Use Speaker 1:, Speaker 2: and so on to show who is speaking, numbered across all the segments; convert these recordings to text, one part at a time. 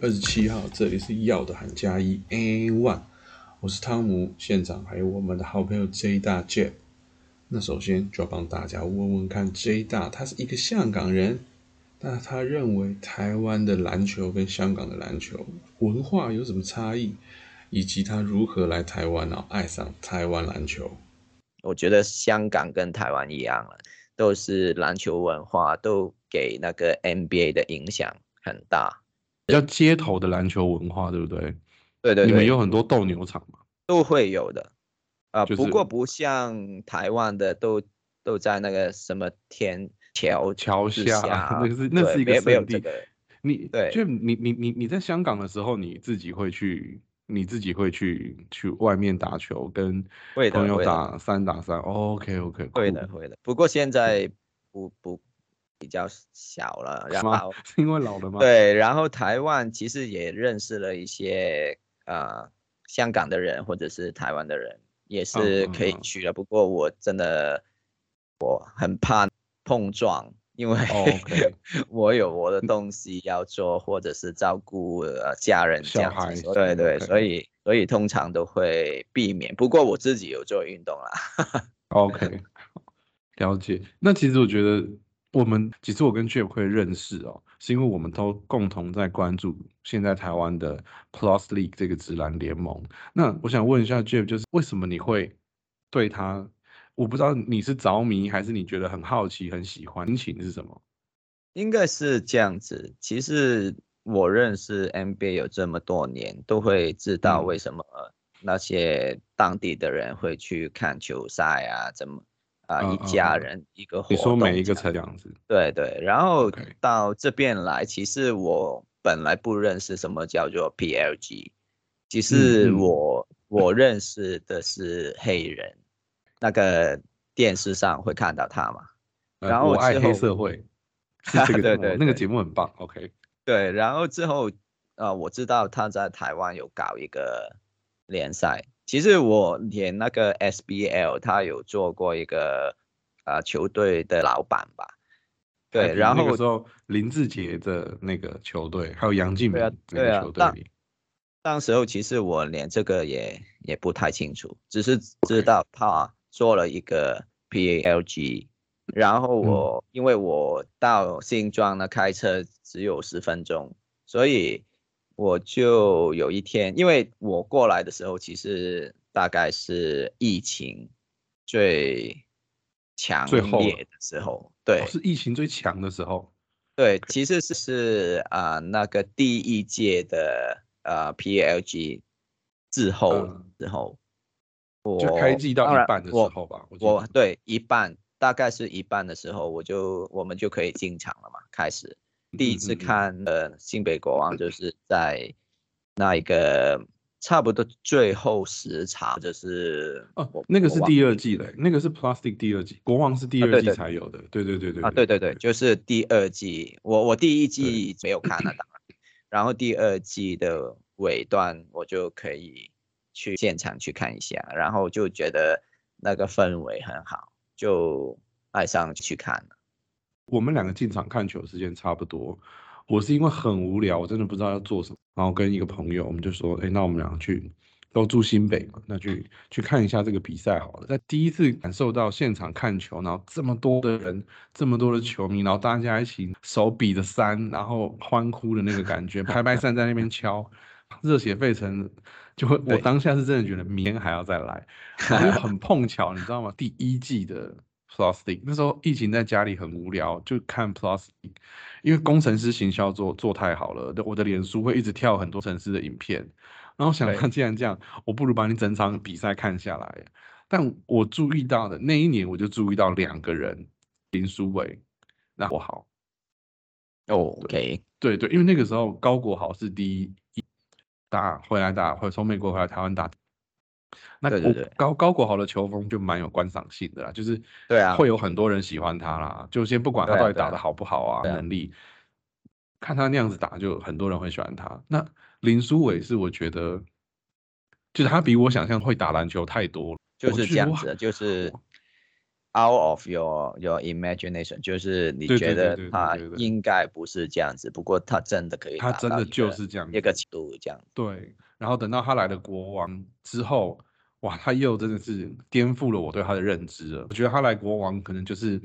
Speaker 1: 二十七号，这里是要的喊加一 A One，我是汤姆，现场还有我们的好朋友 J 大 J。那首先就要帮大家问问看，J 大他是一个香港人，那他认为台湾的篮球跟香港的篮球文化有什么差异，以及他如何来台湾然后爱上台湾篮球？
Speaker 2: 我觉得香港跟台湾一样了，都是篮球文化都给那个 NBA 的影响很大，
Speaker 3: 较街头的篮球文化，对不对？
Speaker 2: 对对对，
Speaker 3: 你们有很多斗牛场吗？
Speaker 2: 都会有的。啊，
Speaker 3: 就是
Speaker 2: 不过不像台湾的都都在那个什么天桥
Speaker 3: 桥下，那个是那是一个
Speaker 2: 没有
Speaker 3: 地。
Speaker 2: 这个，
Speaker 3: 你
Speaker 2: 对
Speaker 3: 就你你你你在香港的时候，你自己会去，你自己会去去外面打球，跟
Speaker 2: 会
Speaker 3: 朋友打三打三。OK OK，
Speaker 2: 会的会的。不过现在不不比较小了，然
Speaker 3: 吗
Speaker 2: 后
Speaker 3: 因为老了吗？，
Speaker 2: 对，然后台湾其实也认识了一些呃香港的人或者是台湾的人，也是可以去的。不过我真的我很怕碰撞，因为 我有我的东西要做，或者是照顾呃家人这
Speaker 3: 小
Speaker 2: 样子。
Speaker 3: 孩
Speaker 2: 对对所以所以通常都会避免。不过我自己有做运动啦。
Speaker 3: OK，了解。那其实我觉得我们其实我跟 Jeff 会认识哦，是因为我们都共同在关注现在台湾的 Plus League 这个直男联盟。那我想问一下 Jeff，就是为什么你会对他？我不知道你是着迷还是你觉得很好奇、很喜欢，心情是什么？
Speaker 2: 应该是这样子。其实我认识 NBA 有这么多年，都会知道
Speaker 3: 嗯
Speaker 2: 为什么那些当地的人会去看球赛啊，怎么啊、
Speaker 3: 嗯
Speaker 2: 一家人一个活
Speaker 3: 你说每一个
Speaker 2: 这样
Speaker 3: 城这样子，
Speaker 2: 对对，然后到这边来，其实我本来不认识什么叫做 PLG，其实
Speaker 3: 嗯
Speaker 2: 我、我认识的是黑人，那个电视上会看到他嘛。
Speaker 3: 呃
Speaker 2: 然后
Speaker 3: 我爱黑社会，是这个那个节目很棒。OK，
Speaker 2: 对，然后之后，呃，我知道他在台湾有搞一个联赛。其实我连那个 SBL，他有做过一个呃球队的老板吧。对，然后
Speaker 3: 那个时候林志杰的那个球队，还有杨敬
Speaker 2: 对啊
Speaker 3: 敏那
Speaker 2: 对
Speaker 3: 个球队。
Speaker 2: 当时候其实我连这个也也不太清楚，只是知道他做了一个 PALG，然后
Speaker 3: 嗯
Speaker 2: 我、因为我到新庄呢开车只有十分钟，所以我就有一天，因为我过来的时候其实大概是疫情最强
Speaker 3: 最
Speaker 2: 烈的时候，对
Speaker 3: 哦，是疫情最强的时候。
Speaker 2: 对，其实是是啊、那个第一届的呃 PLG 之后
Speaker 3: 嗯。
Speaker 2: 之后，
Speaker 3: 就
Speaker 2: 我
Speaker 3: 开季到一半的时候吧，我
Speaker 2: 对一半大概是一半的时候，我就我们就可以进场了嘛，开始第一次看呃新北国王就是在那一个差不多最后十场，就是
Speaker 3: 哦，那个是第二季的，那个是 Plastic 第二季，国王是第二季
Speaker 2: 啊对对
Speaker 3: 才有的，对对对对
Speaker 2: 啊，对对对，就是第二季，我我第一季没有看了，当然，然后第二季的尾段我就可以去现场去看一下，然后就觉得那个氛围很好，就爱上去看了。
Speaker 3: 我们两个进场看球时间差不多。我是因为很无聊，我真的不知道要做什么，然后跟一个朋友，我们就说，哎，那我们两个去都住新北嘛，那去去看一下这个比赛好了。在第一次感受到现场看球，然后这么多的人，这么多的球迷，然后大家一起手比着三，然后欢呼的那个感觉，拍拍 扇在那边敲，热血沸腾，就会我
Speaker 2: 对
Speaker 3: 当下是真的觉得明天还要再来，然后又很碰巧，你知道吗？第一季的 Plastic 那时候疫情在家里很无聊，就看 Plastic，因为工程师行销做做太好了，我的脸书会一直跳很多城市的影片，然后想
Speaker 2: 对。
Speaker 3: 看既然这样，我不如把你整场比赛看下来。但我注意到的那一年，我就注意到两个人，林书伟，那我好，
Speaker 2: 哦，OK，
Speaker 3: 对对，因为那个时候高国豪是第一打回来打，或从美国回来台湾打。那
Speaker 2: 对对对
Speaker 3: 高高国豪的球风就蛮有观赏性的啦，就是
Speaker 2: 对啊
Speaker 3: 会有很多人喜欢他啦。就先不管他到底打的好不好啊，
Speaker 2: 对啊
Speaker 3: 能力，看他那样子打，就很多人会喜欢他。那林书伟是我觉得，就是他比我想象会打篮球太多了，
Speaker 2: 就是这样子，就是 out of your your imagination，就是你觉得他应该不是这样子，不过他真的可以
Speaker 3: 他真的就是这样
Speaker 2: 一个
Speaker 3: 子
Speaker 2: 程度这样。
Speaker 3: 对，然后等到他来了国王之后，哇，他又真的是颠覆了我对他的认知了。我觉得他来国王可能就是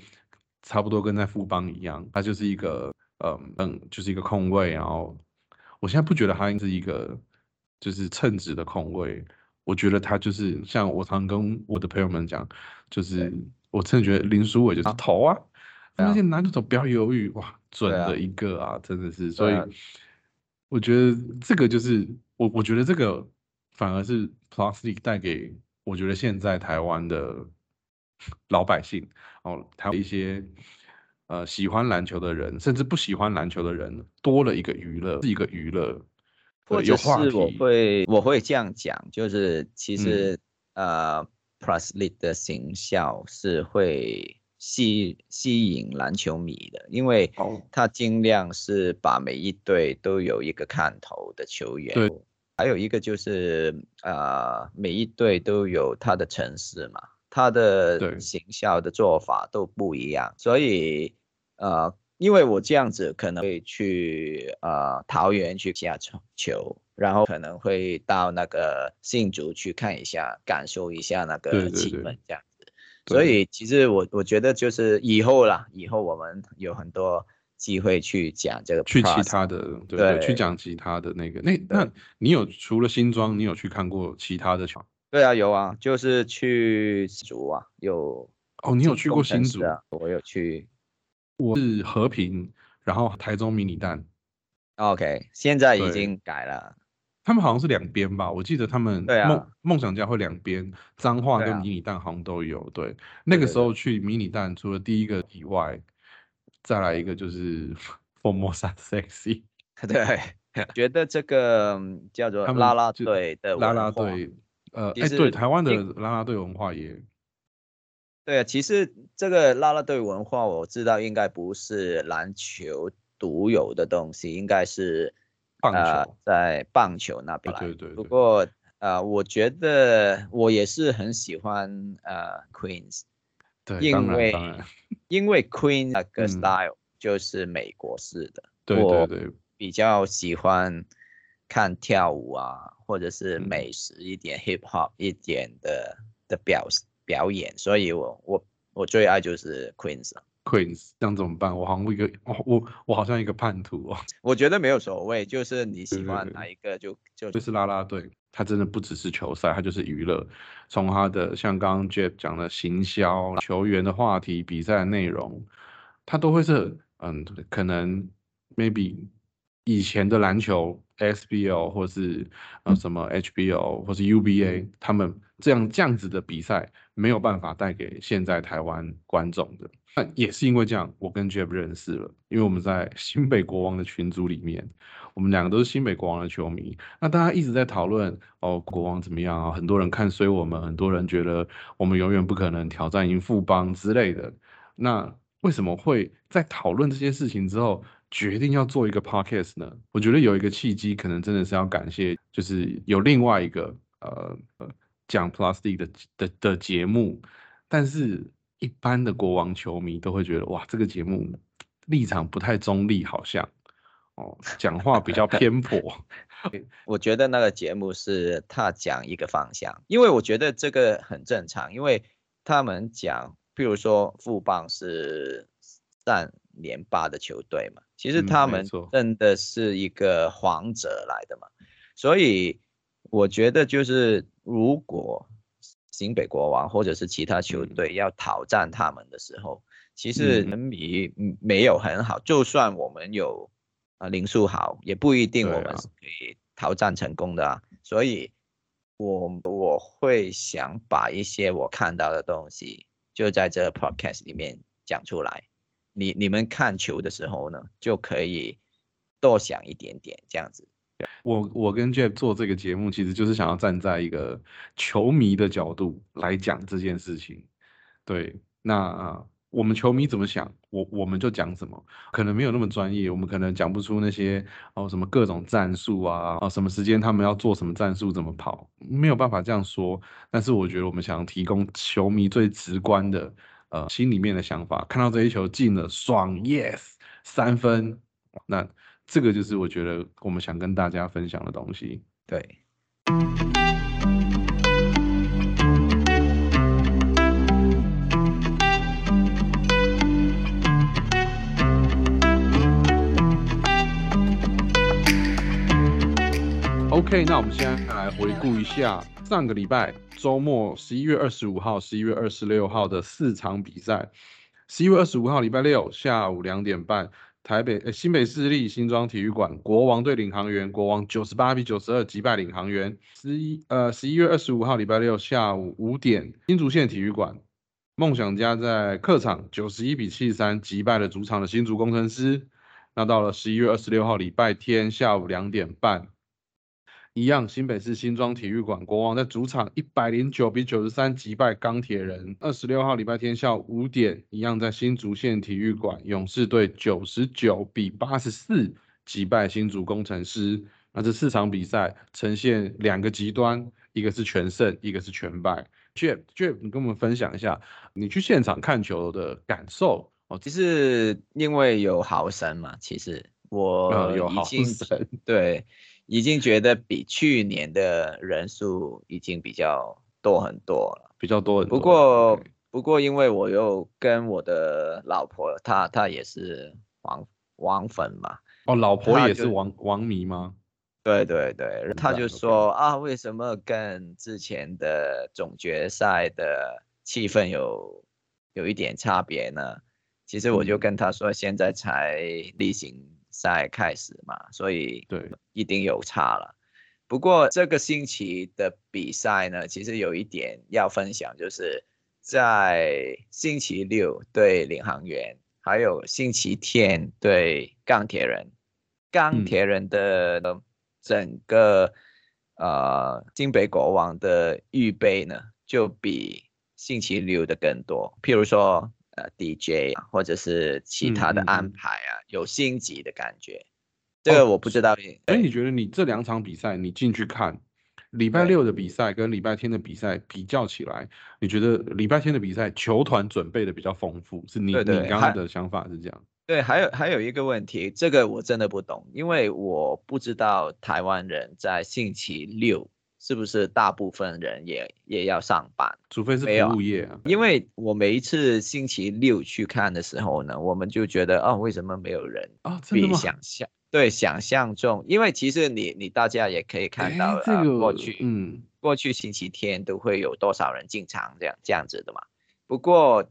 Speaker 3: 差不多跟在富邦一样，他就是一个嗯嗯，就是一个空位。然后我现在不觉得他是一个就是称职的空位，我觉得他就是像我常跟我的朋友们讲，就是我真的觉得林书伟就是头啊，那些男主角不要犹豫，哇，准的一个啊，真的是，所以我觉得这个就是我，我觉得这个反而是 League 带给我觉得现在台湾的老百姓哦，台湾一些呃喜欢篮球的人，甚至不喜欢篮球的人，多了一个娱乐，是一个娱乐，
Speaker 2: 或者
Speaker 3: 对有话
Speaker 2: 是我
Speaker 3: 题，
Speaker 2: 会我会这样讲，就是其
Speaker 3: 嗯
Speaker 2: 实、呃，Plus League 的形象是会吸吸引篮球迷的，因为
Speaker 3: 哦
Speaker 2: 他尽量是把每一队都有一个看头的球员。
Speaker 3: 对。
Speaker 2: 还有一个就是呃，每一队都有他的城市嘛，他的
Speaker 3: 对
Speaker 2: 行销的做法都不一样，所以呃，因为我这样子可能会去呃桃园去下球球，然后可能会到那个新竹去看一下，感受一下那个气氛这样子。所
Speaker 3: 对
Speaker 2: 以其实我我觉得就是以后啦，以后我们有很多机会去讲这个
Speaker 3: 去其他的，对对，去讲其他的那个，那那你有除了新庄，你有去看过其他的球？
Speaker 2: 对啊，有啊，就是去新竹啊，有
Speaker 3: 哦，你有去过新竹？
Speaker 2: 啊？我有去。
Speaker 3: 我是和平，然后台中迷你蛋
Speaker 2: ，OK，现在已经改了。
Speaker 3: 他们好像是两边吧？我记得他们
Speaker 2: 对啊
Speaker 3: 梦梦想家会两边，彰化
Speaker 2: 对啊
Speaker 3: 跟迷你蛋好像都有。对，那个时候去迷你蛋，除了第一个以外，再来一个就是 Formosa Sexy
Speaker 2: 对，觉得这个嗯叫做
Speaker 3: 他们
Speaker 2: 啦啦队的
Speaker 3: 啦
Speaker 2: 文化
Speaker 3: 啦队，呃，哎，对，台湾的
Speaker 2: 因
Speaker 3: 啦啦队文化也
Speaker 2: 对啊，其实这个啦啦队文化，我知道应该不是篮球独有的东西，应该是
Speaker 3: 棒
Speaker 2: 呃
Speaker 3: 球
Speaker 2: 在棒球那边来。
Speaker 3: 对对对
Speaker 2: 不过呃，我觉得我也是很喜欢呃 Queens，
Speaker 3: 对，
Speaker 2: 因为，因为 Queen 那个
Speaker 3: 嗯
Speaker 2: style 就是美国式的，
Speaker 3: 对对对，
Speaker 2: 比较喜欢看跳舞啊，或者是
Speaker 3: 嗯
Speaker 2: 美食一点、hip hop 一点的的表表演，所以我我我最爱就是 Queens 了。
Speaker 3: Queens，这样怎么办？我好像一个，我我我好像一个叛徒哦。
Speaker 2: 我觉得没有所谓，就是你喜欢哪一个就就
Speaker 3: 就是啦啦队，它真的不只是球赛，它就是娱乐。从它的像刚刚 Jeff 讲的行销、球员的话题、比赛的内容，它都会是嗯，可能 maybe 以前的篮球 SBL 或是呃什么 HBO 或是 UBA，他们这样这样子的比赛没有办法带给现在台湾观众的。那也是因为这样，我跟 Jeff 认识了，因为我们在新北国王的群组里面，我们两个都是新北国王的球迷。那大家一直在讨论哦，国王怎么样啊？很多人看衰我们，很多人觉得我们永远不可能挑战赢富邦之类的。那为什么会在讨论这些事情之后，决定要做一个 podcast 呢？我觉得有一个契机，可能真的是要感谢，就是有另外一个呃呃讲 plastic 的的的节目，但是一般的国王球迷都会觉得哇，这个节目立场不太中立，好像哦，讲话比较偏颇。
Speaker 2: 我觉得那个节目是他讲一个方向，因为我觉得这个很正常，因为他们讲，譬如说富邦是三连霸的球队嘛，其实
Speaker 3: 嗯
Speaker 2: 他们真的是一个皇者来的嘛，所以我觉得就是如果新北国王或者是其他球
Speaker 3: 嗯
Speaker 2: 队要挑战他们的时候，其实
Speaker 3: 嗯
Speaker 2: 人迷嗯没有很好，就算我们有啊林书豪，也不一定我们是可以挑战成功的啊。所以我我会想把一些我看到的东西，就在这个 podcast 里面讲出来。你你们看球的时候呢，就可以多想一点点这样子。
Speaker 3: 我我跟 Jeff 做这个节目，其实就是想要站在一个球迷的角度来讲这件事情。对，那、呃我们球迷怎么想，我我们就讲什么，可能没有那么专业，我们可能讲不出那些哦什么各种战术啊，哦什么时间他们要做什么战术，怎么跑，没有办法这样说。但是我觉得我们想提供球迷最直观的呃心里面的想法。看到这一球进了，爽，yes，三分。那这个就是我觉得我们想跟大家分享的东西。
Speaker 2: 对。
Speaker 3: OK，那我们现在来回顾一下上个礼拜周末十一月二十五号、十一月二十六号的四场比赛。十一月二十五号礼拜六下午两点半。台北呃新北市立新庄体育馆，国王队领航员，国王九十八比九十二击败领航员。十一呃十一月二十五号礼拜六下午五点，新竹县体育馆，梦想家在客场九十一比七十三击败了主场的新竹工程师。那到了十一月二十六号礼拜天下午两点半。一样，新北市新庄体育馆，国王在主场一百零九比九十三击败钢铁人。二十六号礼拜天下午五点，一样在新竹县体育馆，勇士队九十九比八十四击败新竹工程师。那这四场比赛呈现两个极端，一个是全胜，一个是全败。Jeff，Jeff，你跟我们分享一下你去现场看球的感受
Speaker 2: 哦。其实因为有豪神嘛，其实我
Speaker 3: 有豪神，
Speaker 2: 对。已经觉得比去年的人数已经比较多很多了，
Speaker 3: 比较多很
Speaker 2: 多。不过，不过因为我又跟我的老婆，她她也是王王粉嘛。
Speaker 3: 哦，老婆也是王王迷吗？
Speaker 2: 对对对，他就说啊，为什么跟之前的总决赛的气氛有有一点差别呢？其实我就跟他说，现在才例行。赛开始嘛，所以
Speaker 3: 对
Speaker 2: 一定有差了。不过这个星期的比赛呢，其实有一点要分享，就是在星期六对领航员，还有星期天对钢铁人。钢铁人的整个呃金北国王的预备呢，就比星期六的更多。譬如说。呃，DJ 或者是其他的安排啊，有星级的感觉。这个我不知道。
Speaker 3: 哎，你觉得你这两场比赛你进去看，礼拜六的比赛跟礼拜天的比赛比较起来，你觉得礼拜天的比赛球团准备的比较丰富？是你你刚刚的想法是这样？
Speaker 2: 对，还有还有一个问题，这个我真的不懂，因为我不知道台湾人在星期六。是不是大部分人也也要上班？
Speaker 3: 除非是服务业
Speaker 2: 啊。因为我每一次星期六去看的时候呢，我们就觉得哦，为什么没有人
Speaker 3: 啊？
Speaker 2: 比想象对想象中，因为其实你你大家也可以看到
Speaker 3: 这个
Speaker 2: 过去，
Speaker 3: 嗯，
Speaker 2: 过去星期天都会有多少人进场这样这样子的嘛。不过，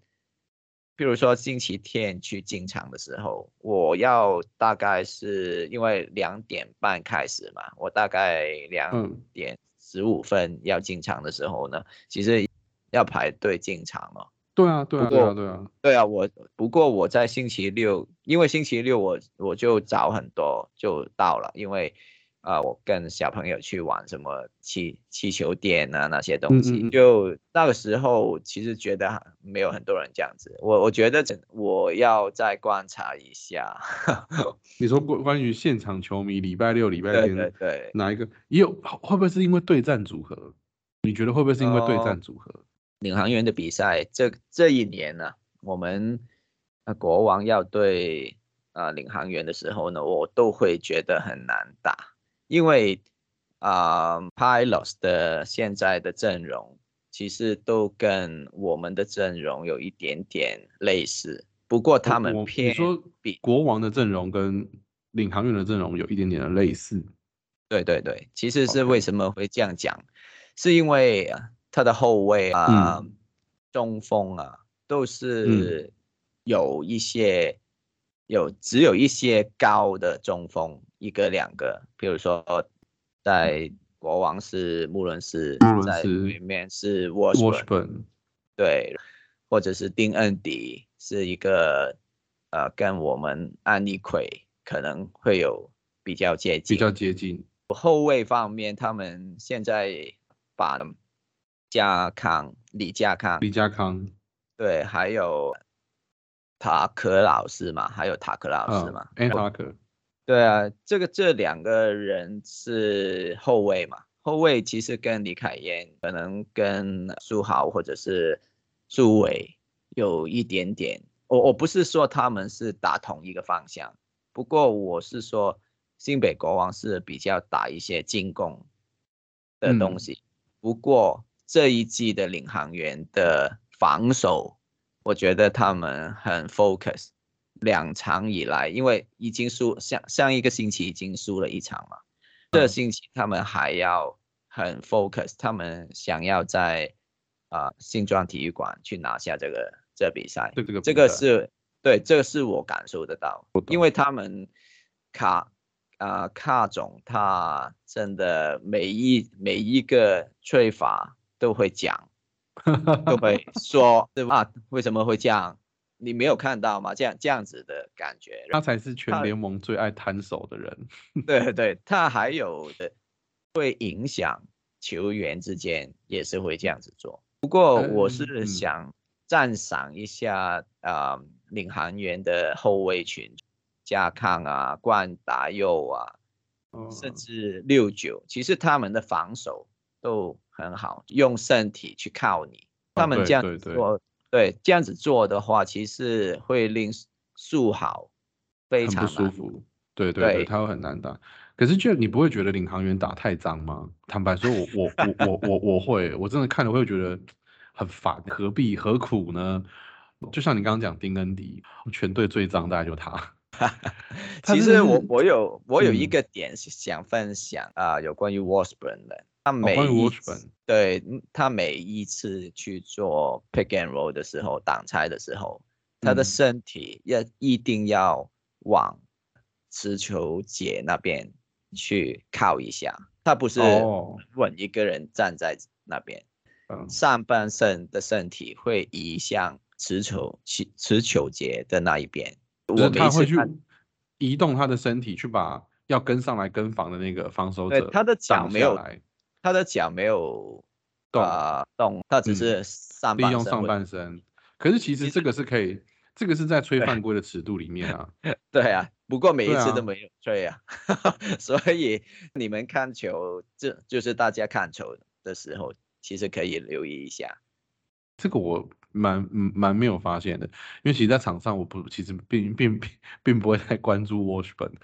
Speaker 2: 比如说星期天去进场的时候，我要大概是因为两点半开始嘛，我大概两点。十五分要进场的时候呢，其实要排队进场了。
Speaker 3: 对啊，对啊，对啊，对啊，
Speaker 2: 对啊。我不过我在星期六，因为星期六我我就早很多就到了，因为。啊，我跟小朋友去玩什么气气球店啊那些东西，就那个时候其实觉得没有很多人这样子。我我觉得我要再观察一下。
Speaker 3: 你说关关于现场球迷，礼拜六、礼拜天，
Speaker 2: 对对，
Speaker 3: 哪一个也有？会不会是因为对战组合？你觉得会不会是因为对战组合？
Speaker 2: 领航员的比赛，这这一年呢，我们啊国王要对啊领航员的时候呢，我都会觉得很难打。因为啊，Pilots 的现在的阵容其实都跟我们的阵容有一点点类似，不过他们偏
Speaker 3: 你说比国王的阵容跟领航员的阵容有一点点的类似。
Speaker 2: 对对对，其实是为什么会这样讲，是因为他的后卫啊、中锋啊都是有一些有只有一些高的中锋。一个两个，比如说在国王是穆伦斯，在对面是沃什本，对，或者是丁恩迪是一个呃，跟我们安利奎可能会有比较接近，
Speaker 3: 比较接近。
Speaker 2: 后卫方面，他们现在把加康李加康
Speaker 3: 李加康
Speaker 2: 对，还有塔克老师嘛，还有塔克老师嘛，
Speaker 3: 哎，塔克。
Speaker 2: 对啊，这个这两个人是后卫嘛？后卫其实跟李凯燕可能跟苏豪或者是苏伟有一点点，我我不是说他们是打同一个方向，不过我是说新北国王是比较打一些进攻的东西，不过这一季的领航员的防守，我觉得他们很 focus，两场以来，因为已经输上上一个星期已经输了一场嘛，这星期他们还要很 focus，他们想要在啊新庄体育馆去拿下这个这比赛，
Speaker 3: 对这个
Speaker 2: 这个是对，这个是我感受得到因为他们卡啊、卡总他真的每一每一个吹法都会讲，都会说对吧？啊为什么会这样？你没有看到吗？这样这样子的感觉，
Speaker 3: 他才是全联盟最爱摊手的人。
Speaker 2: 对对，他还有的会影响球员之间也是会这样子做。不过我
Speaker 3: 嗯
Speaker 2: 是
Speaker 3: 嗯
Speaker 2: 想赞赏一下啊、呃领航员的后卫群，加康啊、冠达佑啊，甚
Speaker 3: 嗯
Speaker 2: 至六九，其实他们的防守都很好，用身体去靠你。他们这样
Speaker 3: 对
Speaker 2: 做，对这样子做的话，其实会令树好非常。
Speaker 3: 不舒服。对对对，
Speaker 2: 对
Speaker 3: 他会很难打。可是就你不会觉得领航员打太脏吗？坦白说我，我我我我我会，我真的看了会觉得很烦，何必何苦呢？就像你刚刚讲丁恩迪，全队最脏大概就他。他
Speaker 2: 其实我我有我有一
Speaker 3: 嗯
Speaker 2: 个点是想分享啊、有关于 Washburn 的。他每一对嗯他每一次去做 pick and roll 的时候，挡拆的时候，他的
Speaker 3: 嗯。
Speaker 2: 身体要一定要往持球节那边去靠一下，他不是
Speaker 3: 哦。
Speaker 2: 稳一个人站在那边，
Speaker 3: 嗯，
Speaker 2: 上半身的身体会移向持球持持球节的那一边。我每
Speaker 3: 他会去移动他的身体，去把要跟上来跟防的那个防守者
Speaker 2: 对他的脚
Speaker 3: 挡
Speaker 2: 没有他的脚没有
Speaker 3: 动
Speaker 2: 呃动，他只
Speaker 3: 嗯
Speaker 2: 是上
Speaker 3: 利用上
Speaker 2: 半身。
Speaker 3: 可是其实
Speaker 2: 其
Speaker 3: 这个是可以，这个是在吹犯规的尺度里面啊。
Speaker 2: 对啊，不过每一次都没有吹啊，所以你们看球，这就是大家看球的时候，其实可以留意一下。
Speaker 3: 这个我蛮嗯蛮没有发现的，因为其实，在场上我不其实并并并并不会太关注 Washburn。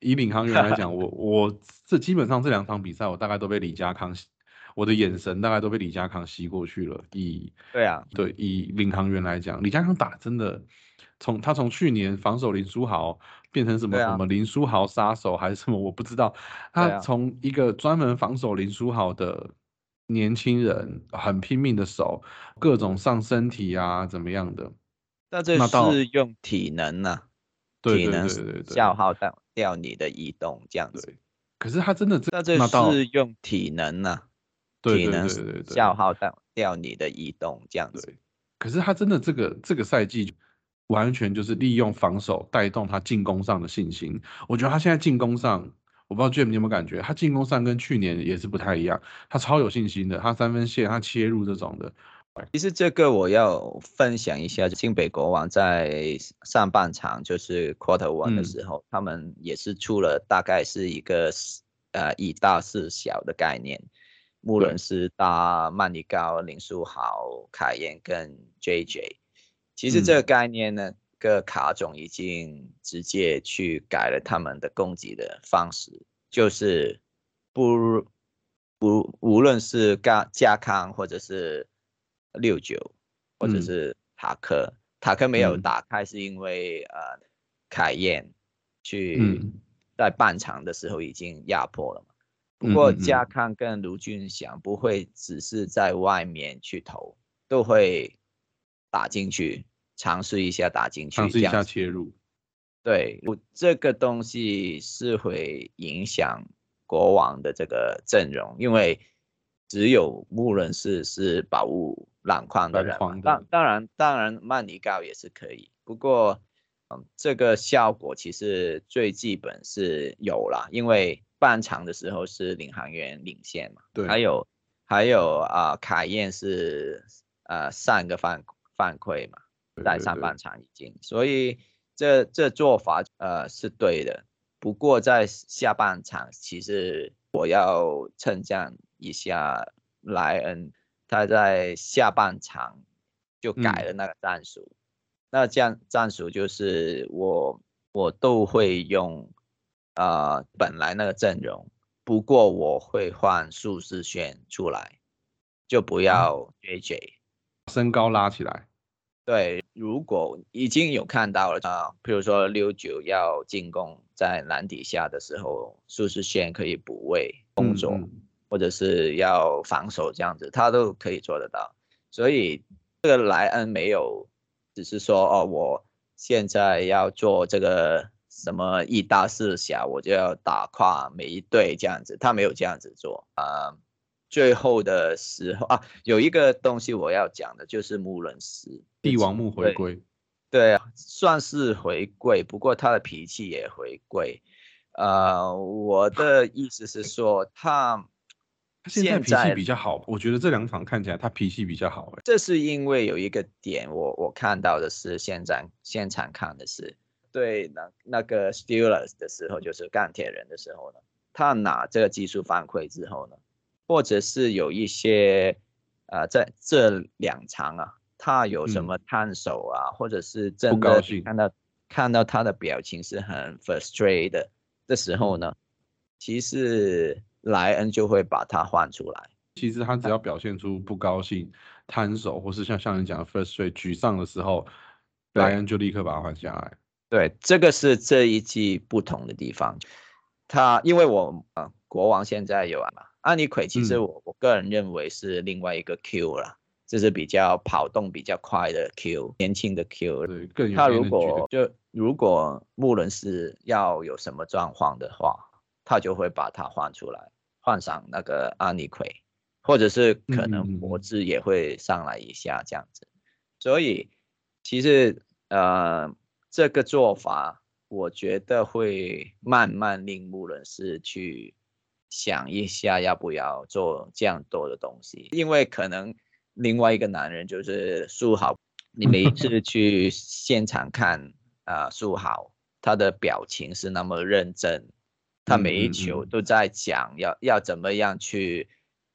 Speaker 3: 以领航员来讲，我 我这基本上这两场比赛，我大概都被李佳康吸，我的眼神大概都被李佳康吸过去了。以
Speaker 2: 对啊，
Speaker 3: 对以领航员来讲，李佳康打真的从他从去年防守林书豪变成什么
Speaker 2: 啊
Speaker 3: 什么林书豪杀手还是什么，我不知道。他从一个专门防守林书豪的年轻人，很拼命的守，各种上身体啊，怎么样的？那这
Speaker 2: 是用体能呐、
Speaker 3: 对对
Speaker 2: 体能
Speaker 3: 对对对
Speaker 2: 消耗掉掉你的移动这样子。
Speaker 3: 可是他真的这
Speaker 2: 但这是用体能呐、
Speaker 3: 对对
Speaker 2: 体能消耗掉掉你的移动这样子。
Speaker 3: 可是他真的这个这个赛季完全就是利用防守带动他进攻上的信心。我觉得他现在进攻上，我不知道 Jim 你有没有感觉，他进攻上跟去年也是不太一样，他超有信心的，他三分线他切入这种的，
Speaker 2: 其实这个我要分享一下，新北国王在上半场就是 Quarter One 的
Speaker 3: 嗯。
Speaker 2: 时候，他们也是出了大概是一个四呃以大四小的概念，无
Speaker 3: 对。
Speaker 2: 论是打曼尼高、林书豪、凯燕跟 JJ，其实这个
Speaker 3: 嗯。
Speaker 2: 概念呢，个卡总已经直接去改了他们的攻击的方式，就是不不无论是加加康或者是六九或者
Speaker 3: 嗯。
Speaker 2: 是塔克，塔克没有
Speaker 3: 嗯。
Speaker 2: 打开是因为呃凯燕去
Speaker 3: 嗯。
Speaker 2: 在半场的时候已经压迫了嘛。不过加康跟卢俊祥不会只是在外面去投，都会打进去，尝试一下打进去，
Speaker 3: 尝试一下切入。
Speaker 2: 对，我这个东西是会影响国王的这个阵容，因为只有穆伦士是保护篮筐的人当当然当然曼尼高也是可以，不过嗯这个效果其实最基本是有了，因为半场的时候是领航员领先嘛，
Speaker 3: 对。
Speaker 2: 还有还有啊、凯燕是呃上个犯犯规嘛，在上半场已经，所以这这做法呃是对的。不过在下半场，其实我要称赞一下莱恩，他在下半场就改了那个战术。那这样战术就是我我都会用，呃，本来那个阵容，不过我会换苏世轩出来，就不要 JJ，
Speaker 3: 身高拉起来。
Speaker 2: 对，如果已经有看到了啊，比如说六九要进攻在篮底下的时候，苏世轩可以补位工作，或者是要防守这样子，他都可以做得到。所以这个莱恩没有，只是说哦，我现在要做这个什么一大四小，我就要打垮每一队这样子，他没有这样子做啊。最后的时候啊，有一个东西我要讲的就是穆伦斯
Speaker 3: 帝王木回归，
Speaker 2: 对啊，算是回归，不过他的脾气也回归。呃，我的意思是说，他
Speaker 3: 他现在脾气比较好，我觉得这两场看起来他脾气比较好。
Speaker 2: 这是因为有一个点，我我看到的是现在现场看的是对那那个 Steelers 的时候，就是钢铁人的时候呢，他拿这个技术犯规之后呢。或者是有一些，呃，在这两场啊，他有什么探手啊，或者是真的看到看到他的表情是很 frustrated 的时候呢，其实莱恩就会把他换出来。
Speaker 3: 其实他只要表现出不高兴、摊手，或是像像你讲的 frustrated 沮丧的时候，莱恩就立刻把他换下来。
Speaker 2: 对，这个是这一季不同的地方。他因为我啊，国王现在有啊嘛。安妮奎其实我我个人认为是另外一个 Q 啦，就是比较跑动比较快的 Q，年轻的 Q。
Speaker 3: 对，更
Speaker 2: 他如果就如果穆伦斯要有什么状况的话，他就会把它换出来，换上那个安妮奎，或者是可能脖子也会上来一下这样子。所以其实呃这个做法，我觉得会慢慢令穆伦斯去。想一下要不要做这样多的东西，因为可能另外一个男人就是苏豪，你每一次 去现场看啊，苏豪他的表情是那么认真，他每一球都在讲要要怎么样去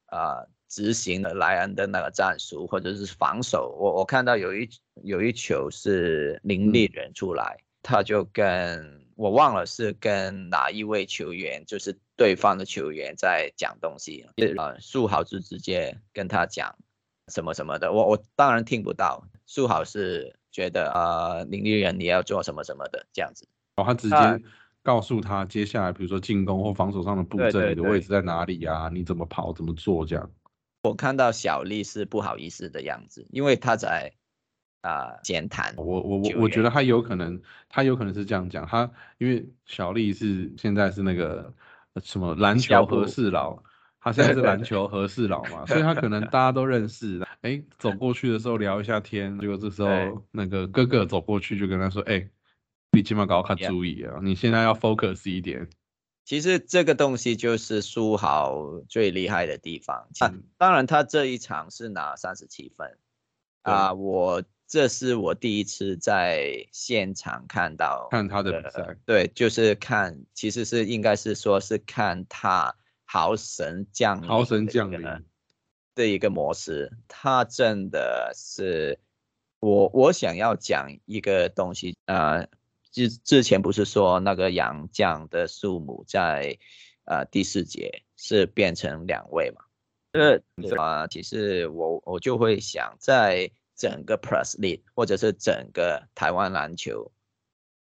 Speaker 2: 啊执行莱恩的那个战术或者是防守。我我看到有一有一球是林立人出来，他就跟我忘了是跟哪一位球员，就是。对方的球员在讲东西，呃，树豪就直接跟他讲什么什么的，我我当然听不到。树豪是觉得呃，林立人你要做什么什么的这样子，
Speaker 3: 哦，他直接告诉他接下来比如说进攻或防守上的布阵，你的位置在哪里呀？你怎么跑怎么做这样。
Speaker 2: 我看到小丽是不好意思的样子，因为他在啊闲谈。
Speaker 3: 我我我我觉得他有可能，他有可能是这样讲，他因为小丽是现在是那个。什么篮球和事佬？他现在是篮球和事佬嘛，所以他可能大家都认识。哎，走过去的时候聊一下天，结果这时候那个哥哥走过去就跟他说：“哎，你起码搞看注意啊，你现在要 focus 一点。”
Speaker 2: 其实这个东西就是苏豪最厉害的地方。当然，他这一场是拿三十七分啊，我。这是我第一次在现场看到
Speaker 3: 看他的比赛，
Speaker 2: 对，就是看，其实是应该是说是看他豪神降
Speaker 3: 豪神降临
Speaker 2: 的一个模式，他真的是我我想要讲一个东西，呃，之之前不是说那个杨绛的数母在呃第四节是变成两位嘛？呃啊，其实我我就会想在。整个 Plus League 或者是整个台湾篮球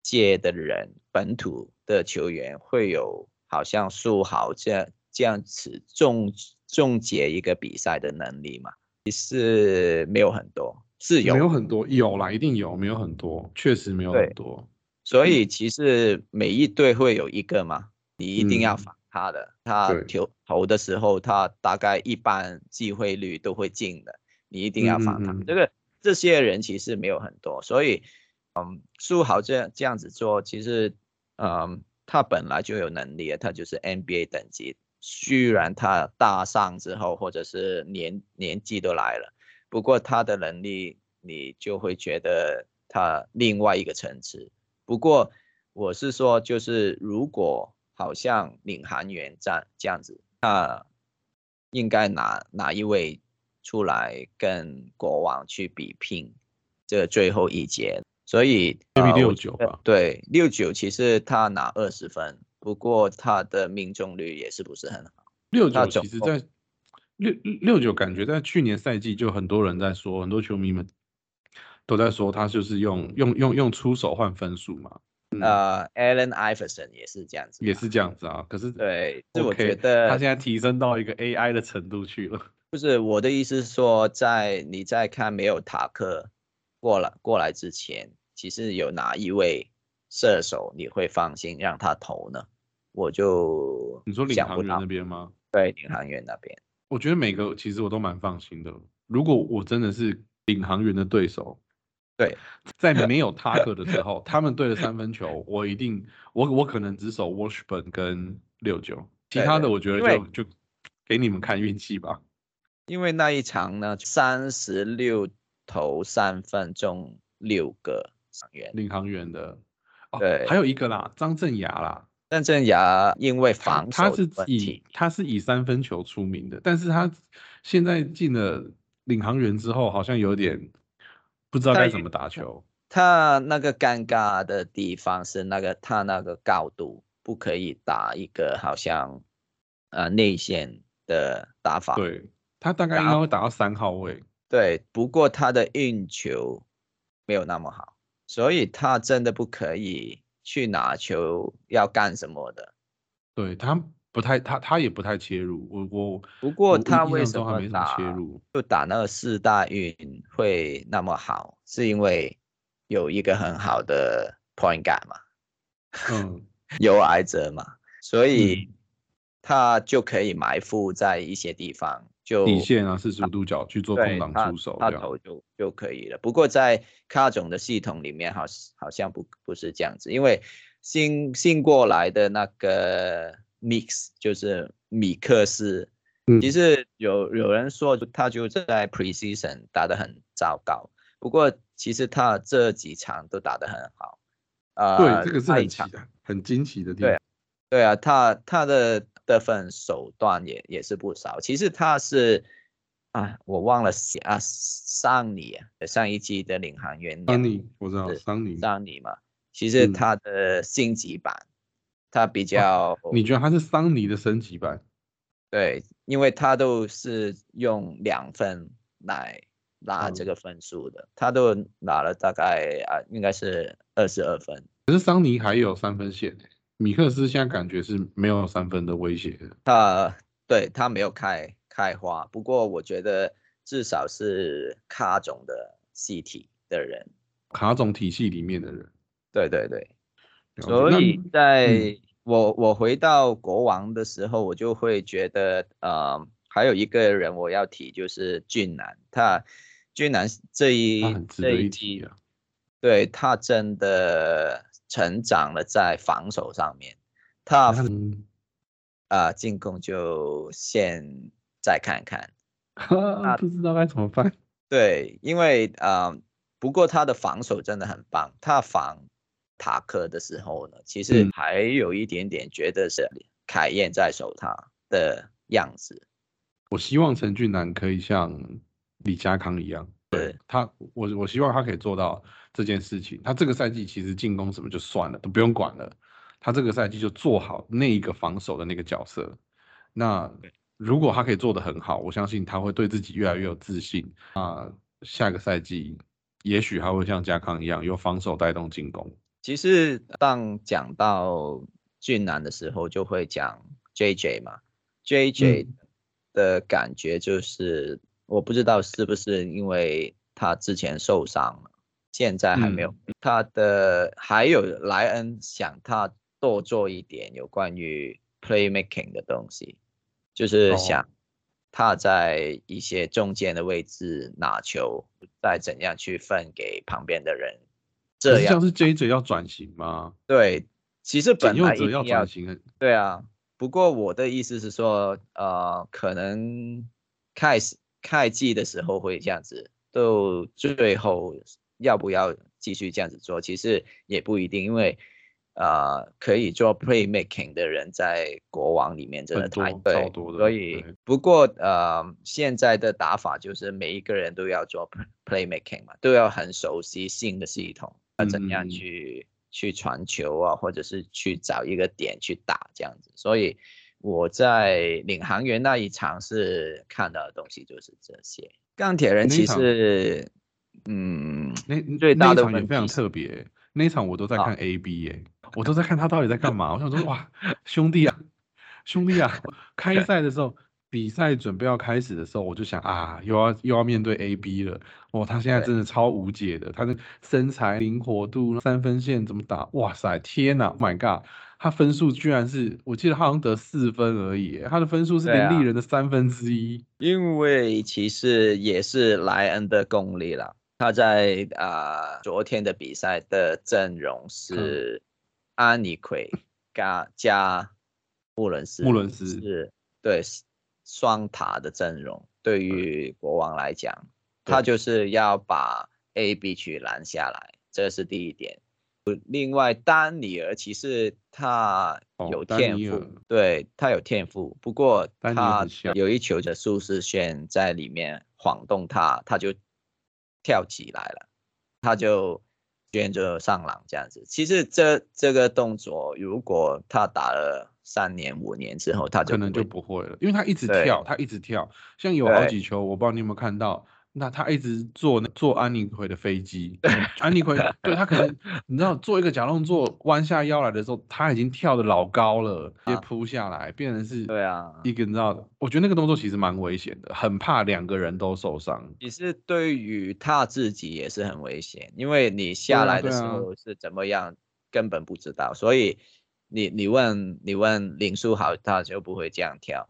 Speaker 2: 界的人，本土的球员会有好像苏豪这样这样子终终结一个比赛的能力嘛？其实没有很多，是有
Speaker 3: 没有很多有啦，一定有，没有很多，确实没有很多。
Speaker 2: 所以其实每一队会有一个嘛，你一定要防他的，他投投的时候，他大概一般机会率都会进的。你一定要防他，这个这些人其实没有很多，所以，嗯，苏豪这样这样子做，其实，嗯，他本来就有能力，他就是 NBA 等级，虽然他大上之后或者是年年纪都来了，不过他的能力你就会觉得他另外一个层次。不过我是说，就是如果好像领航员这样这样子，那应该哪哪一位？出来跟国王去比拼这最后一节，所以
Speaker 3: maybe 六九吧
Speaker 2: 对，六九其实他拿二十分，不过他的命中率也是不是很好。
Speaker 3: 六九其实在六六九感觉在去年赛季就很多人在说，很多球迷们都在说他就是用用用用出手换分数嘛，嗯
Speaker 2: 呃，Allen Iverson 也是这样子，
Speaker 3: 也是这样子啊。可是
Speaker 2: 对，这我觉得
Speaker 3: 他现在提升到一个 AI 的程度去了。
Speaker 2: 不是我的意思是说，在你在看没有塔克过来过来之前，其实有哪一位射手你会放心让他投呢？我就
Speaker 3: 你说领航员那边吗？
Speaker 2: 对领航员那边，
Speaker 3: 我觉得每个其实我都蛮放心的。如果我真的是领航员的对手，
Speaker 2: 对，
Speaker 3: 在没有 塔克的时候，他们对了三分球，我一定我我可能只守 Washburn 跟六九，其他的我觉得就就给你们看运气吧。
Speaker 2: 因为那一场呢，三十六投三分中六个上员，
Speaker 3: 领航员的哦，
Speaker 2: 对
Speaker 3: 还有一个啦，张镇雅啦，
Speaker 2: 郑镇雅因为
Speaker 3: 他
Speaker 2: 防
Speaker 3: 他是以
Speaker 2: 题，
Speaker 3: 他是以三分球出名的，但是他现在进了领航员之后，好像有点不知道该怎么打球。
Speaker 2: 他那个尴尬的地方是那个他那个高度不可以打一个好像呃内线的打法。
Speaker 3: 对他大概应该会打到三号位。
Speaker 2: 对不过他的运球没有那么好，所以他真的不可以去拿球要干什么的。
Speaker 3: 对他不太，他他也不太切入。我我
Speaker 2: 不过他为什
Speaker 3: 么
Speaker 2: 么打
Speaker 3: 切入？
Speaker 2: 就打那个四大运会那么好，是因为有一个很好的 point guard 嘛。
Speaker 3: 嗯，
Speaker 2: 有挨着嘛，所以
Speaker 3: 嗯
Speaker 2: 他就可以埋伏在一些地方，就
Speaker 3: 底线啊，四十五度角去做空档出手
Speaker 2: 他
Speaker 3: 这样。
Speaker 2: 投就就可以了。不过在卡总的系统里面好，好像不不是这样子，因为新新过来的那个 mix 就是米克斯，
Speaker 3: 嗯
Speaker 2: 其实有有人说他就在 preseason 打得很糟糕，不过其实他这几场都打得很好。呃，
Speaker 3: 对，这个是很奇的、很惊奇的地
Speaker 2: 对
Speaker 3: 方。
Speaker 2: 对啊，他他的得分手段也也是不少。其实他是啊，我忘了写啊，桑尼啊，上一季的领航员
Speaker 3: 桑尼，我知道
Speaker 2: 是
Speaker 3: 桑尼。
Speaker 2: 桑尼嘛，其实
Speaker 3: 嗯
Speaker 2: 他的星级版，他比较
Speaker 3: 你觉得他是桑尼的升级版？
Speaker 2: 对，因为他都是用两分来拿这
Speaker 3: 嗯
Speaker 2: 个分数的，他都拿了大概啊，应该是二十二分。
Speaker 3: 可是桑尼还有三分线欸，米克斯现在感觉是没有三分的威胁的。
Speaker 2: 他对他没有开开花，不过我觉得至少是卡总的系体的人，
Speaker 3: 卡总体系里面的人，
Speaker 2: 对对对，所以在、
Speaker 3: 嗯
Speaker 2: 我我回到国王的时候，我就会觉得呃，还有一个人我要提就是俊男，他俊男这一这一季，
Speaker 3: 啊。
Speaker 2: 对他真的成长了在防守上面，他
Speaker 3: 嗯，
Speaker 2: 啊、进攻就先再看看。
Speaker 3: 哈不知道该怎么办。
Speaker 2: 对，因为呃，不过他的防守真的很棒。他防塔克的时候呢，其实
Speaker 3: 嗯
Speaker 2: 还有一点点觉得是凯燕在守他的样子。
Speaker 3: 我希望陈俊南可以像李佳康一样，
Speaker 2: 对
Speaker 3: 他，我我希望他可以做到这件事情。他这个赛季其实进攻什么就算了，都不用管了。他这个赛季就做好那一个防守的那个角色。那如果他可以做得很好，我相信他会对自己越来越有自信。啊，下个赛季也许他会像佳康一样，由防守带动进攻。
Speaker 2: 其实当讲到俊男的时候，就会讲 JJ 嘛，JJ
Speaker 3: 嗯。
Speaker 2: 的感觉就是，我不知道是不是因为他之前受伤了，现在还没有。他的还有莱恩想他多做一点有关于 playmaking 的东西，就是
Speaker 3: 哦。
Speaker 2: 想他在一些中间的位置拿球，再怎样去分给旁边的人，
Speaker 3: 可
Speaker 2: 这样
Speaker 3: 是像是 JJ 要转型吗？
Speaker 2: 对，其实本来要
Speaker 3: 转型很，
Speaker 2: 对啊，不过我的意思是说，呃，可能开始开季的时候会这样子，到最后要不要继续这样子做，其实也不一定，因为呃可以做 playmaking 的人在国王里面真的太多
Speaker 3: 超多的
Speaker 2: 所以不过呃现在的打法就是每一个人都要做 play- playmaking 嘛，都要很熟悉新的系统，要怎样
Speaker 3: 嗯
Speaker 2: 去去传球啊，或者是去找一个点去打这样子，所以。我在领航员那一场是看到的东西就是这些。钢铁人其实，嗯，
Speaker 3: 那
Speaker 2: 最大的
Speaker 3: 场也非常特别，那一场我都在
Speaker 2: 啊
Speaker 3: 看 A B 耶，我都在看他到底在干嘛。我想说，哇，兄弟啊，兄弟啊，开赛的时候，比赛准备要开始的时候，我就想啊，又要又要面对 A B 了。哦，他现在真的超无解的，他的身材灵活度、三分线怎么打？哇塞，天呐 m y God！他分数居然是，我记得他好像得四分而已，他的分数是林立人的三分之一。
Speaker 2: 因为其实也是莱恩的功力了。他在啊、昨天的比赛的阵容是安妮奎加加穆伦斯，
Speaker 3: 穆伦斯
Speaker 2: 是对双塔的阵容。对于国王来讲，他就是要把 A、B 区拦下来，这是第一点。另外，丹尼尔其实他
Speaker 3: 哦
Speaker 2: 有天赋，对他有天赋，不过他有一球的舒适线在里面晃动他，他就跳起来了，他就选择上篮这样子。其实这这个动作，如果他打了三年五年之后，他就
Speaker 3: 可能就
Speaker 2: 不会
Speaker 3: 了，因为他一直跳，他一直跳，像有好
Speaker 2: 对
Speaker 3: 几球，我不知道你有没有看到，那他一直坐那坐安妮奎的飞机，安妮奎 对他可能你知道做一个假动作弯下腰来的时候，他已经跳的老高了，直接
Speaker 2: 啊
Speaker 3: 扑下来，变成是
Speaker 2: 对啊。
Speaker 3: 一个你知道，我觉得那个动作其实蛮危险的，很怕两个人都受伤。
Speaker 2: 其实对于他自己也是很危险，因为你下
Speaker 3: 啊
Speaker 2: 来的时候是怎么样，根本不知道，所以你你问你问林书豪，他就不会这样跳，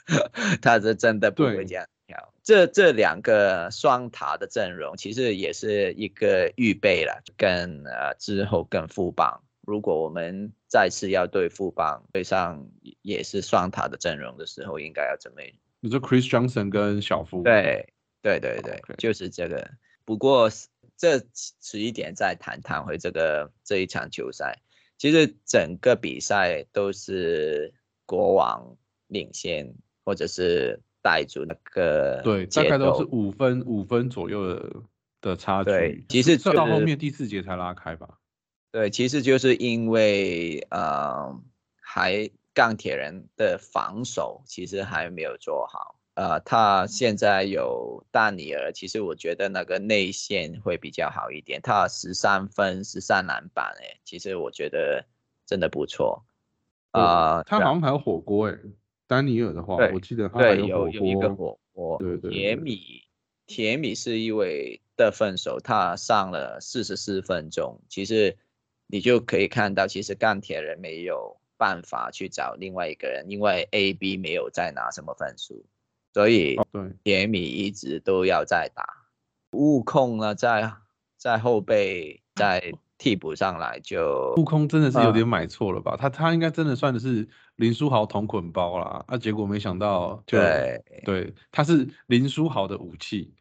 Speaker 2: 他是真的不会
Speaker 3: 对
Speaker 2: 这样跳。这这两个双塔的阵容其实也是一个预备了，跟呃之后跟富邦，如果我们再次要对富邦对上也是双塔的阵容的时候，应该要怎么
Speaker 3: 你说 Chris Johnson 跟小夫，
Speaker 2: 对对对对就是这个。不过是这迟一点再谈谈回这个这一场球赛。其实整个比赛都是国王领先，或者是带住那个
Speaker 3: 对，大概都是
Speaker 2: 奏
Speaker 3: 五分五分左右的的差
Speaker 2: 对
Speaker 3: 距，
Speaker 2: 其实
Speaker 3: 是到后面第四节才拉开吧。
Speaker 2: 对，其实就是因为呃，还钢铁人的防守其实还没有做好。呃，他现在有大尼尔，其实我觉得那个内线会比较好一点。他十三分、十三篮板，哎，其实我觉得真的不错。啊、
Speaker 3: 他好像还有火锅哎、丹尼尔的话，我记得他
Speaker 2: 有
Speaker 3: 火
Speaker 2: 有一个。火锅。
Speaker 3: 对对
Speaker 2: 铁
Speaker 3: 对
Speaker 2: 米，铁米是一位得分手，他上了四十四分钟。其实你就可以看到，其实钢铁人没有办法去找另外一个人，因为 A、B 没有再拿什么分数，所以
Speaker 3: 哦对，
Speaker 2: 铁米一直都要在打。悟空呢，在在后备在替补上来就
Speaker 3: 悟空真的是有
Speaker 2: 嗯
Speaker 3: 点买错了吧？他他应该真的算的是林书豪同捆包啦，啊，结果没想到就
Speaker 2: 对
Speaker 3: 对，他是林书豪的武器，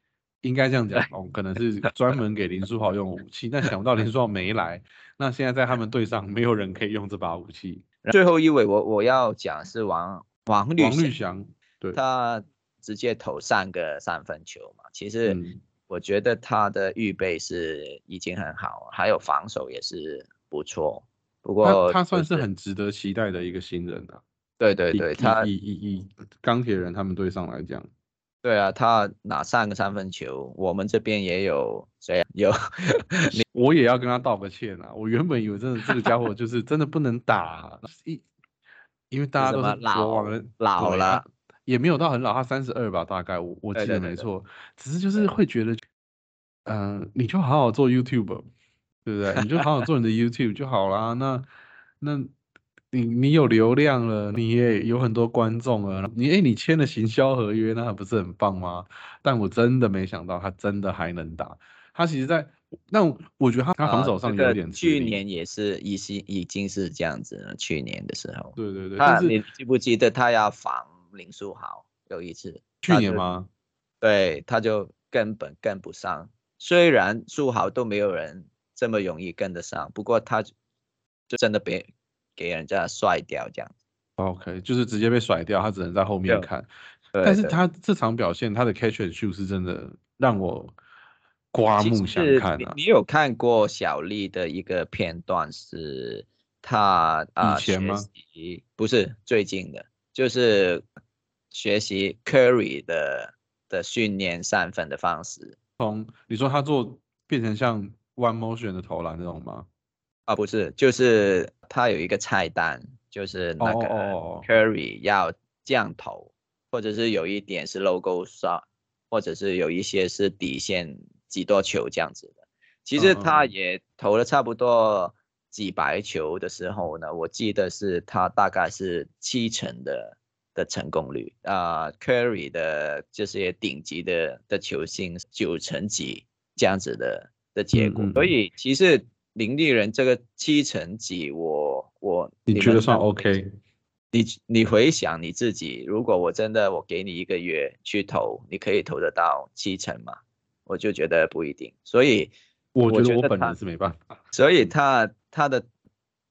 Speaker 3: 应该这样讲哦，可能是专门给林书豪用武器，但想不到林书豪没来，那现在在他们队上没有人可以用这把武器。
Speaker 2: 最后一位我我要讲是王王绿
Speaker 3: 王绿
Speaker 2: 翔
Speaker 3: 翔，对，
Speaker 2: 他直接投三个三分球嘛，其实
Speaker 3: 嗯
Speaker 2: 我觉得他的预备是已经很好，还有防守也是不错。不过
Speaker 3: 他他算
Speaker 2: 是
Speaker 3: 很值得期待的一个新人啊。
Speaker 2: 对对对，他
Speaker 3: 以以以以钢铁人他们队上来讲，
Speaker 2: 对啊，他拿三个三分球，我们这边也有谁啊？有
Speaker 3: 我也要跟他道个歉啊！我原本以为真的这个家伙就是真的不能打 因为大家都是
Speaker 2: 老
Speaker 3: 国王人，
Speaker 2: 老了
Speaker 3: 也没有到很老，他三十二吧，大概我我记得没错，只是就是会觉得，嗯、你就好好做 YouTube，对不对？你就好好做你的 YouTube 就好啦。那那你你有流量了，你也有很多观众了，你哎你签了行销合约，那不是很棒吗？但我真的没想到他真的还能打。他其实在，那我觉得他他防
Speaker 2: 呃
Speaker 3: 守上有点
Speaker 2: 去年也是已经已经是这样子了，去年的时候，
Speaker 3: 对对对，
Speaker 2: 他
Speaker 3: 但是
Speaker 2: 你记不记得他要防林书豪有一次？
Speaker 3: 去年吗？
Speaker 2: 对，他就根本跟不上。虽然书豪都没有人这么容易跟得上，不过他就真的被给人家甩掉这样。
Speaker 3: OK，就是直接被甩掉，他只能在后面看。但是他这场表现，他的 catch and shoot 是真的让我刮目相看啊！
Speaker 2: 你你有看过小丽的一个片段是他啊、学
Speaker 3: 以前吗
Speaker 2: 习不是最近的，就是学习 Curry 的的训练三分的方式
Speaker 3: 从你说他做变成像 one motion 的投篮那种吗？
Speaker 2: 啊，不是，就是他有一个菜单，就是那个 Curry 要这样投，或者是有一点是 logo shot，或者是有一些是底线几多球这样子的。其实他也投了差不多几百球的时候呢，我记得是他大概是七成的的成功率啊、c u r r y 的这些顶级的的球星九成几这样子的的结果，
Speaker 3: 嗯嗯嗯
Speaker 2: 所以其实林立人这个七成几我，我
Speaker 3: 你觉得算 OK？
Speaker 2: 你你回想你自己，如果我真的我给你一个月去投，你可以投得到七成吗？我就觉得不一定，所以
Speaker 3: 我觉
Speaker 2: 得
Speaker 3: 我本人是没办法。
Speaker 2: 所以他他的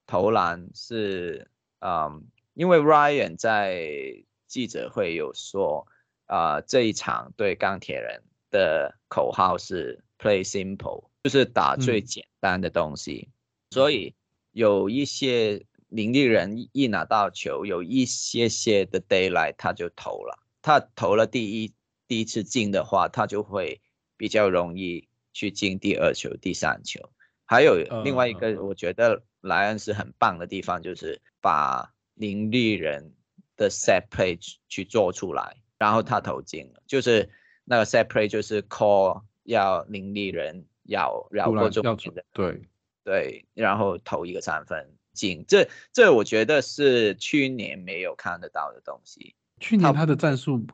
Speaker 2: 投篮是，嗯，因为 Ryan 在记者会有说，啊、这一场对钢铁人的口号是 Play Simple，就是打最
Speaker 3: 嗯。
Speaker 2: 简单的东西，所以有一些林立人一一拿到球，有一些些的 daylight 他就投了，他投了第一第一次进的话，他就会比较容易去进第二球、第三球。还有另外一个，我觉得莱恩是很棒的地方，就是把林立人的 set play 去去做出来，然后他投进了，就是那个 set play 就是 call 要林立人要绕
Speaker 3: 突
Speaker 2: 过中间的，
Speaker 3: 对，
Speaker 2: 对，然后投一个三分进，这这我觉得是去年没有看得到的东西。
Speaker 3: 去年他的战术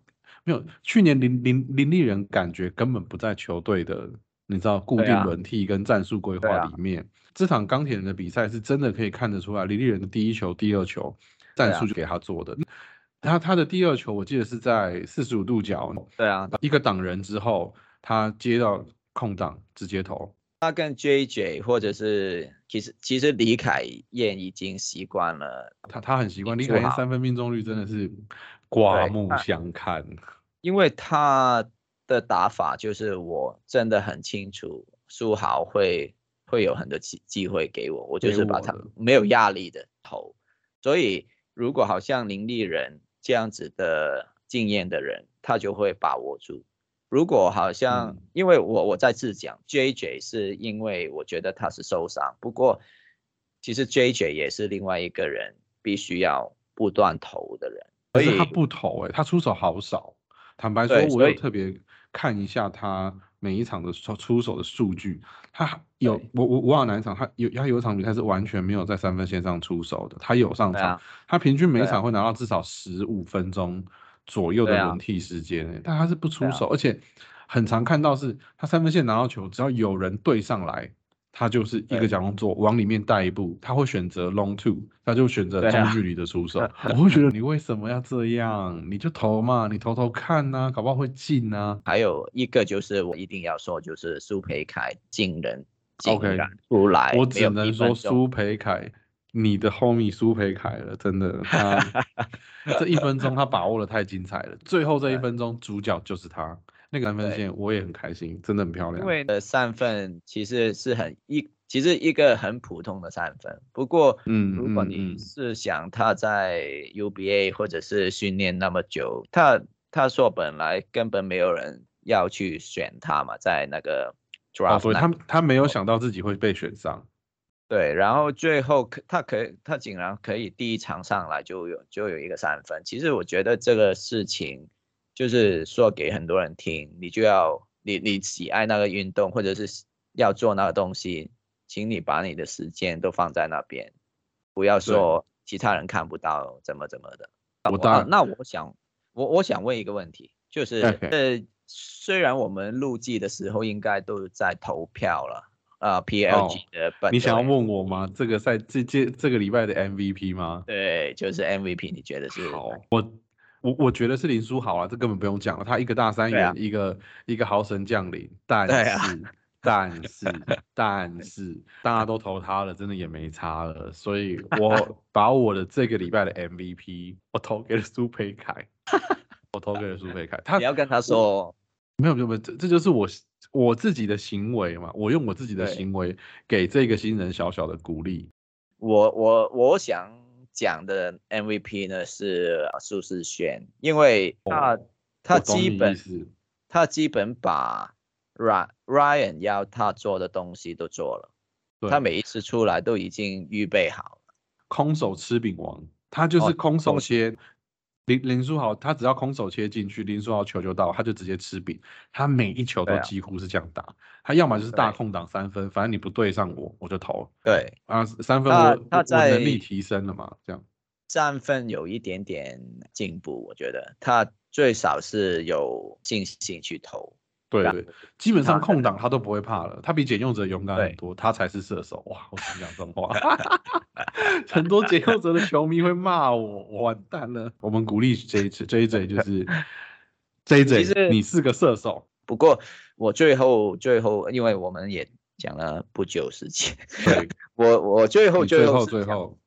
Speaker 3: 没有，去年林林林立人感觉根本不在球队的，你知道固定轮替跟战术规划里面。这场钢铁人的比赛是真的可以看得出来，李立人的第一球、第二球战术就给他做的。他他的第二球我记得是在四十五度角
Speaker 2: 对啊，
Speaker 3: 一个挡人之后，他接到空档直接投。
Speaker 2: 他跟 JJ 或者是其实其实李凯燕已经习惯了，
Speaker 3: 他他很习惯，李凯燕三分命中率真的是刮目相看。
Speaker 2: 因为他的打法就是我真的很清楚，苏豪会会有很多机机会给我，我就是把他没有压力的投。所以如果好像林立人这样子的经验的人，他就会把握住。如果好像，
Speaker 3: 嗯
Speaker 2: 因为我我再次讲，JJ 是因为我觉得他是受伤，不过其实 JJ 也是另外一个人必须要不断投的人，所以
Speaker 3: 可是他不投哎、他出手好少。坦白说，我
Speaker 2: 所以
Speaker 3: 有特别看一下他每一场的出出手的数据，他有我我我好哪一场他有他有一场比赛是完全没有在三分线上出手的，他有上场，
Speaker 2: 啊
Speaker 3: 他平均每一场会拿到至少十五分钟左右的轮替时间、欸，但他是不出手，而且很常看到是他三分线拿到球，只要有人对上来。他就是一个
Speaker 2: 对
Speaker 3: 假动作往里面带一步，他会选择 long two，他就选择中距离的出手。我会觉得你为什么要这样？你就投嘛，你投投看呐、搞不好会进呐、
Speaker 2: 还有一个就是我一定要说，就是苏培凯进人竟
Speaker 3: OK，
Speaker 2: 然出来，
Speaker 3: 我只能说苏培凯，你的 homie 苏培凯了，真的，他这一分钟他把握的太精彩了，最后这一分钟主角就是他，那个三分
Speaker 2: 对
Speaker 3: 线我也很开心，真的很漂亮。
Speaker 2: 因为的三分其实是很一，其实一个很普通的三分。不过，
Speaker 3: 嗯嗯
Speaker 2: 如果你
Speaker 3: 嗯
Speaker 2: 是想他在 UBA 或者是训练那么久，他他说本来根本没有人要去选他嘛，在那个
Speaker 3: 哦
Speaker 2: ，draft
Speaker 3: 所以他他没有想到自己会被选上。
Speaker 2: 对，然后最后可他可以他竟然可以第一场上来就有就有一个三分，其实我觉得这个事情就是说给很多人听，你就要你你喜爱那个运动或者是要做那个东西，请你把你的时间都放在那边，不要说其他人看不到怎么怎么的。
Speaker 3: 我当然
Speaker 2: 啊那我想我我想问一个问题，就是呃，虽然我们录季的时候应该都在投票了。啊、p l g 的本、
Speaker 3: 哦你想要问我吗？这个赛这届这个礼拜的 MVP 吗？
Speaker 2: 对，就是 MVP，你觉得是？
Speaker 3: 好，我我我觉得是林书豪啊，这根本不用讲了，他一个大三元，
Speaker 2: 啊
Speaker 3: 一个一个豪神降临，但是 但是但是大家都投他了，真的也没差了，所以我 把我的这个礼拜的 MVP 我投给了苏培凯，我投给了苏培凯，他
Speaker 2: 你要跟他说，
Speaker 3: 没有没有没有，这这就是我我自己的行为嘛，我用我自己的行为给这个新人小小的鼓励。
Speaker 2: 我我我想讲的 MVP 呢是苏世轩，因为他、他基本他基本把 Ryan 要他做的东西都做了，他每一次出来都已经预备好了。
Speaker 3: 空手吃饼王，他就是
Speaker 2: 哦
Speaker 3: 空手
Speaker 2: 空
Speaker 3: 切。林林书豪，他只要空手切进去，林书豪球就到，他就直接吃饼。他每一球都几乎是这样打，他要么就是大空档三分，反正你不对上我，我就投
Speaker 2: 对，
Speaker 3: 啊，三分能力提升了嘛，这样
Speaker 2: 三分有一点点进步，我觉得他最少是有信心去投。
Speaker 3: 对对，基本上空档他都不会怕了，他比简用者勇敢很多，他才是射手。哇，我想讲这种话，很多简用者的球迷会骂我，我完蛋了。我们鼓励 J J J 就是 J
Speaker 2: 其
Speaker 3: J，
Speaker 2: 实
Speaker 3: 你是个射手，
Speaker 2: 不过我最后最后，因为我们也讲了不久时间，
Speaker 3: 对，
Speaker 2: 我我最后
Speaker 3: 最后最后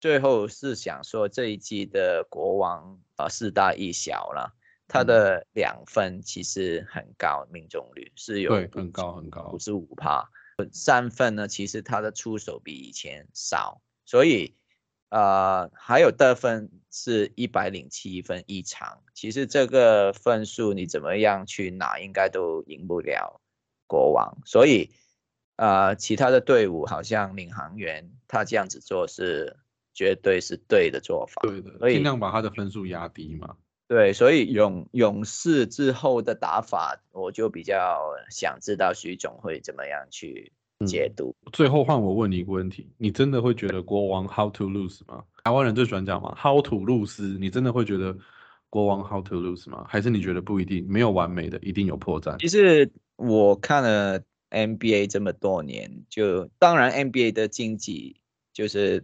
Speaker 2: 最后是想说这一季的国王啊、呃四大一小了，他
Speaker 3: 嗯
Speaker 2: 的两分其实很高，命中率是有
Speaker 3: 对很高很高
Speaker 2: 五，十五趴。三分呢，其实他的出手比以前少，所以呃还有得分是一百零七分一场，其实这个分数你怎么样去拿，应该都赢不了国王，所以呃其他的队伍好像领航员他这样子做是绝对是对的做法，
Speaker 3: 对的，
Speaker 2: 所以
Speaker 3: 尽量把他的分数压低嘛。
Speaker 2: 对，所以勇勇士之后的打法，我就比较想知道徐总会怎么样去解读。
Speaker 3: 最后换我问你一个问题，你真的会觉得国王 how to lose 吗？台湾人最喜欢讲嘛，how to lose，你真的会觉得国王 how to lose 吗？还是你觉得不一定，没有完美的，一定有破绽？
Speaker 2: 其实我看了 NBA 这么多年，就当然 NBA 的经济就是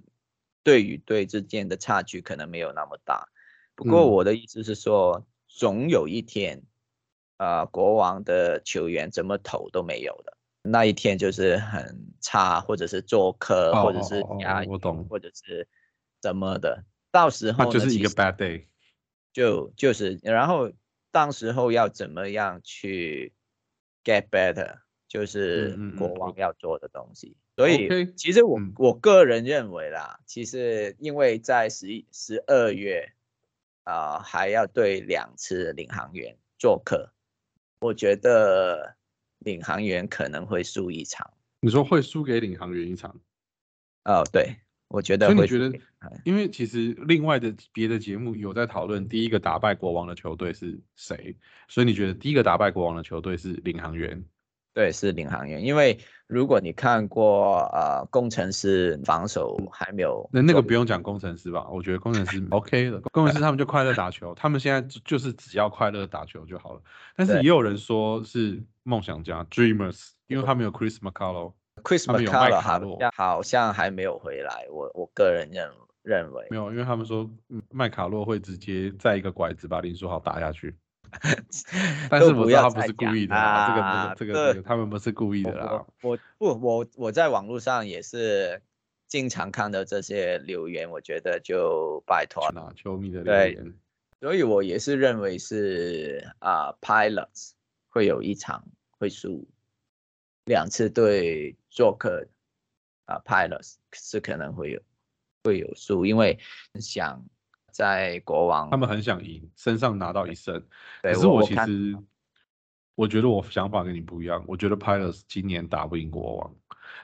Speaker 2: 队与队之间的差距可能没有那么大，不过
Speaker 3: 嗯。
Speaker 2: 我的意思是说，总有一天，呃，国王的球员怎么投都没有的，那一天就是很差，或者是做客，
Speaker 3: 哦
Speaker 2: 或者是
Speaker 3: 哦哦
Speaker 2: 压抑，
Speaker 3: 我懂
Speaker 2: 或者是怎么的，到时候
Speaker 3: 就是一个 bad day。
Speaker 2: 就就是，然后当时候要怎么样去 get better，就是国
Speaker 3: 嗯
Speaker 2: 王要做的东西。所以其实我、
Speaker 3: 嗯。
Speaker 2: 我个人认为啦，其实因为在十一十二月啊、还要对两次领航员做客，我觉得领航员可能会输一场。
Speaker 3: 你说会输给领航员一场，
Speaker 2: 哦，对，我觉得会输
Speaker 3: 所以你觉得因为其实另外的别的节目有在讨论第一个打败国王的球队是谁，所以你觉得第一个打败国王的球队是领航员？
Speaker 2: 对，是领航员，因为如果你看过呃工程师防守还没有
Speaker 3: 那那个不用讲工程师吧？我觉得工程师 OK 的，工程师他们就快乐打球，他们现在就就是只要快乐打球就好了。但是也有人说是梦想家 Dreamers，因为他们有 Chris McCullough。
Speaker 2: Chris
Speaker 3: 他们有
Speaker 2: McCullough
Speaker 3: 麦卡
Speaker 2: 好
Speaker 3: 洛
Speaker 2: 像好像还没有回来，我我个人认认为
Speaker 3: 没有，因为他们说嗯麦卡洛会直接在一个拐子把林书豪打下去。但是我知道他不是故意的啦，这个
Speaker 2: 啊
Speaker 3: 这个这个这
Speaker 2: 这
Speaker 3: 个他们不是故意的啦
Speaker 2: 我。不我我在网络上也是经常看到这些留言，我觉得就拜托了，
Speaker 3: 啊，球迷的留
Speaker 2: 对
Speaker 3: 言，
Speaker 2: 所以我也是认为是啊、Pilots 会有一场会输，两次对做客啊、Pilots 是可能会有会有输，因为想在国王
Speaker 3: 他们很想赢，身上拿到一胜。可是我其实，我觉得我想法跟你不一样。我觉得 Pilots 今年打不赢国王，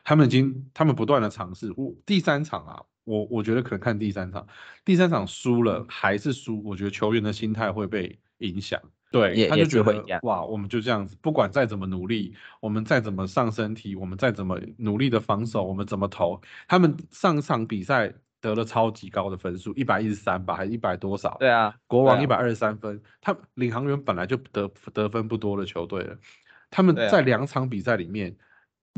Speaker 3: 他们已经他们不断的尝试。我第三场啊，我我觉得可能看第三场，第三场输了还是输，我觉得球员的心态会被影响。对，他就是觉得哇，我们就这样子，不管再怎么努力，我们再怎么上身体，我们再怎么努力的防守，我们怎么投，他们上场比赛得了超级高的分数，一百一十三吧，还是一百多少？
Speaker 2: 对啊，
Speaker 3: 国王一百二十三分，他领航员本来就得得分不多的球队了，他们在两场比赛里面，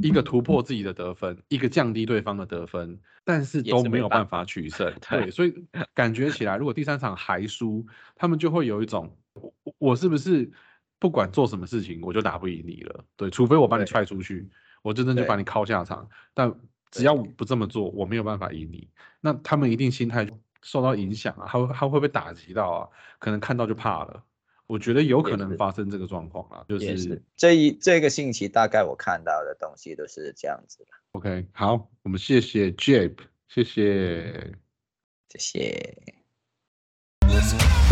Speaker 3: 一个突破自己的得分，一个降低对方的得分，但是都
Speaker 2: 没
Speaker 3: 有办法取胜。
Speaker 2: 对
Speaker 3: 对，所以感觉起来，如果第三场还输，他们就会有一种，我我是不是不管做什么事情，我就打不赢你了。对，除非我把你踹出去，我真正就把你敲下场。但只要我不这么做，我没有办法赢你。那他们一定心态受到影响啊，他会他会被打击到啊，可能看到就怕了。我觉得有可能发生这个状况啊，就是
Speaker 2: 是这一这个星期大概我看到的东西都是这样子的
Speaker 3: ，OK。好，我们谢谢 Jeb，谢谢。
Speaker 2: 谢谢。
Speaker 4: Let's go.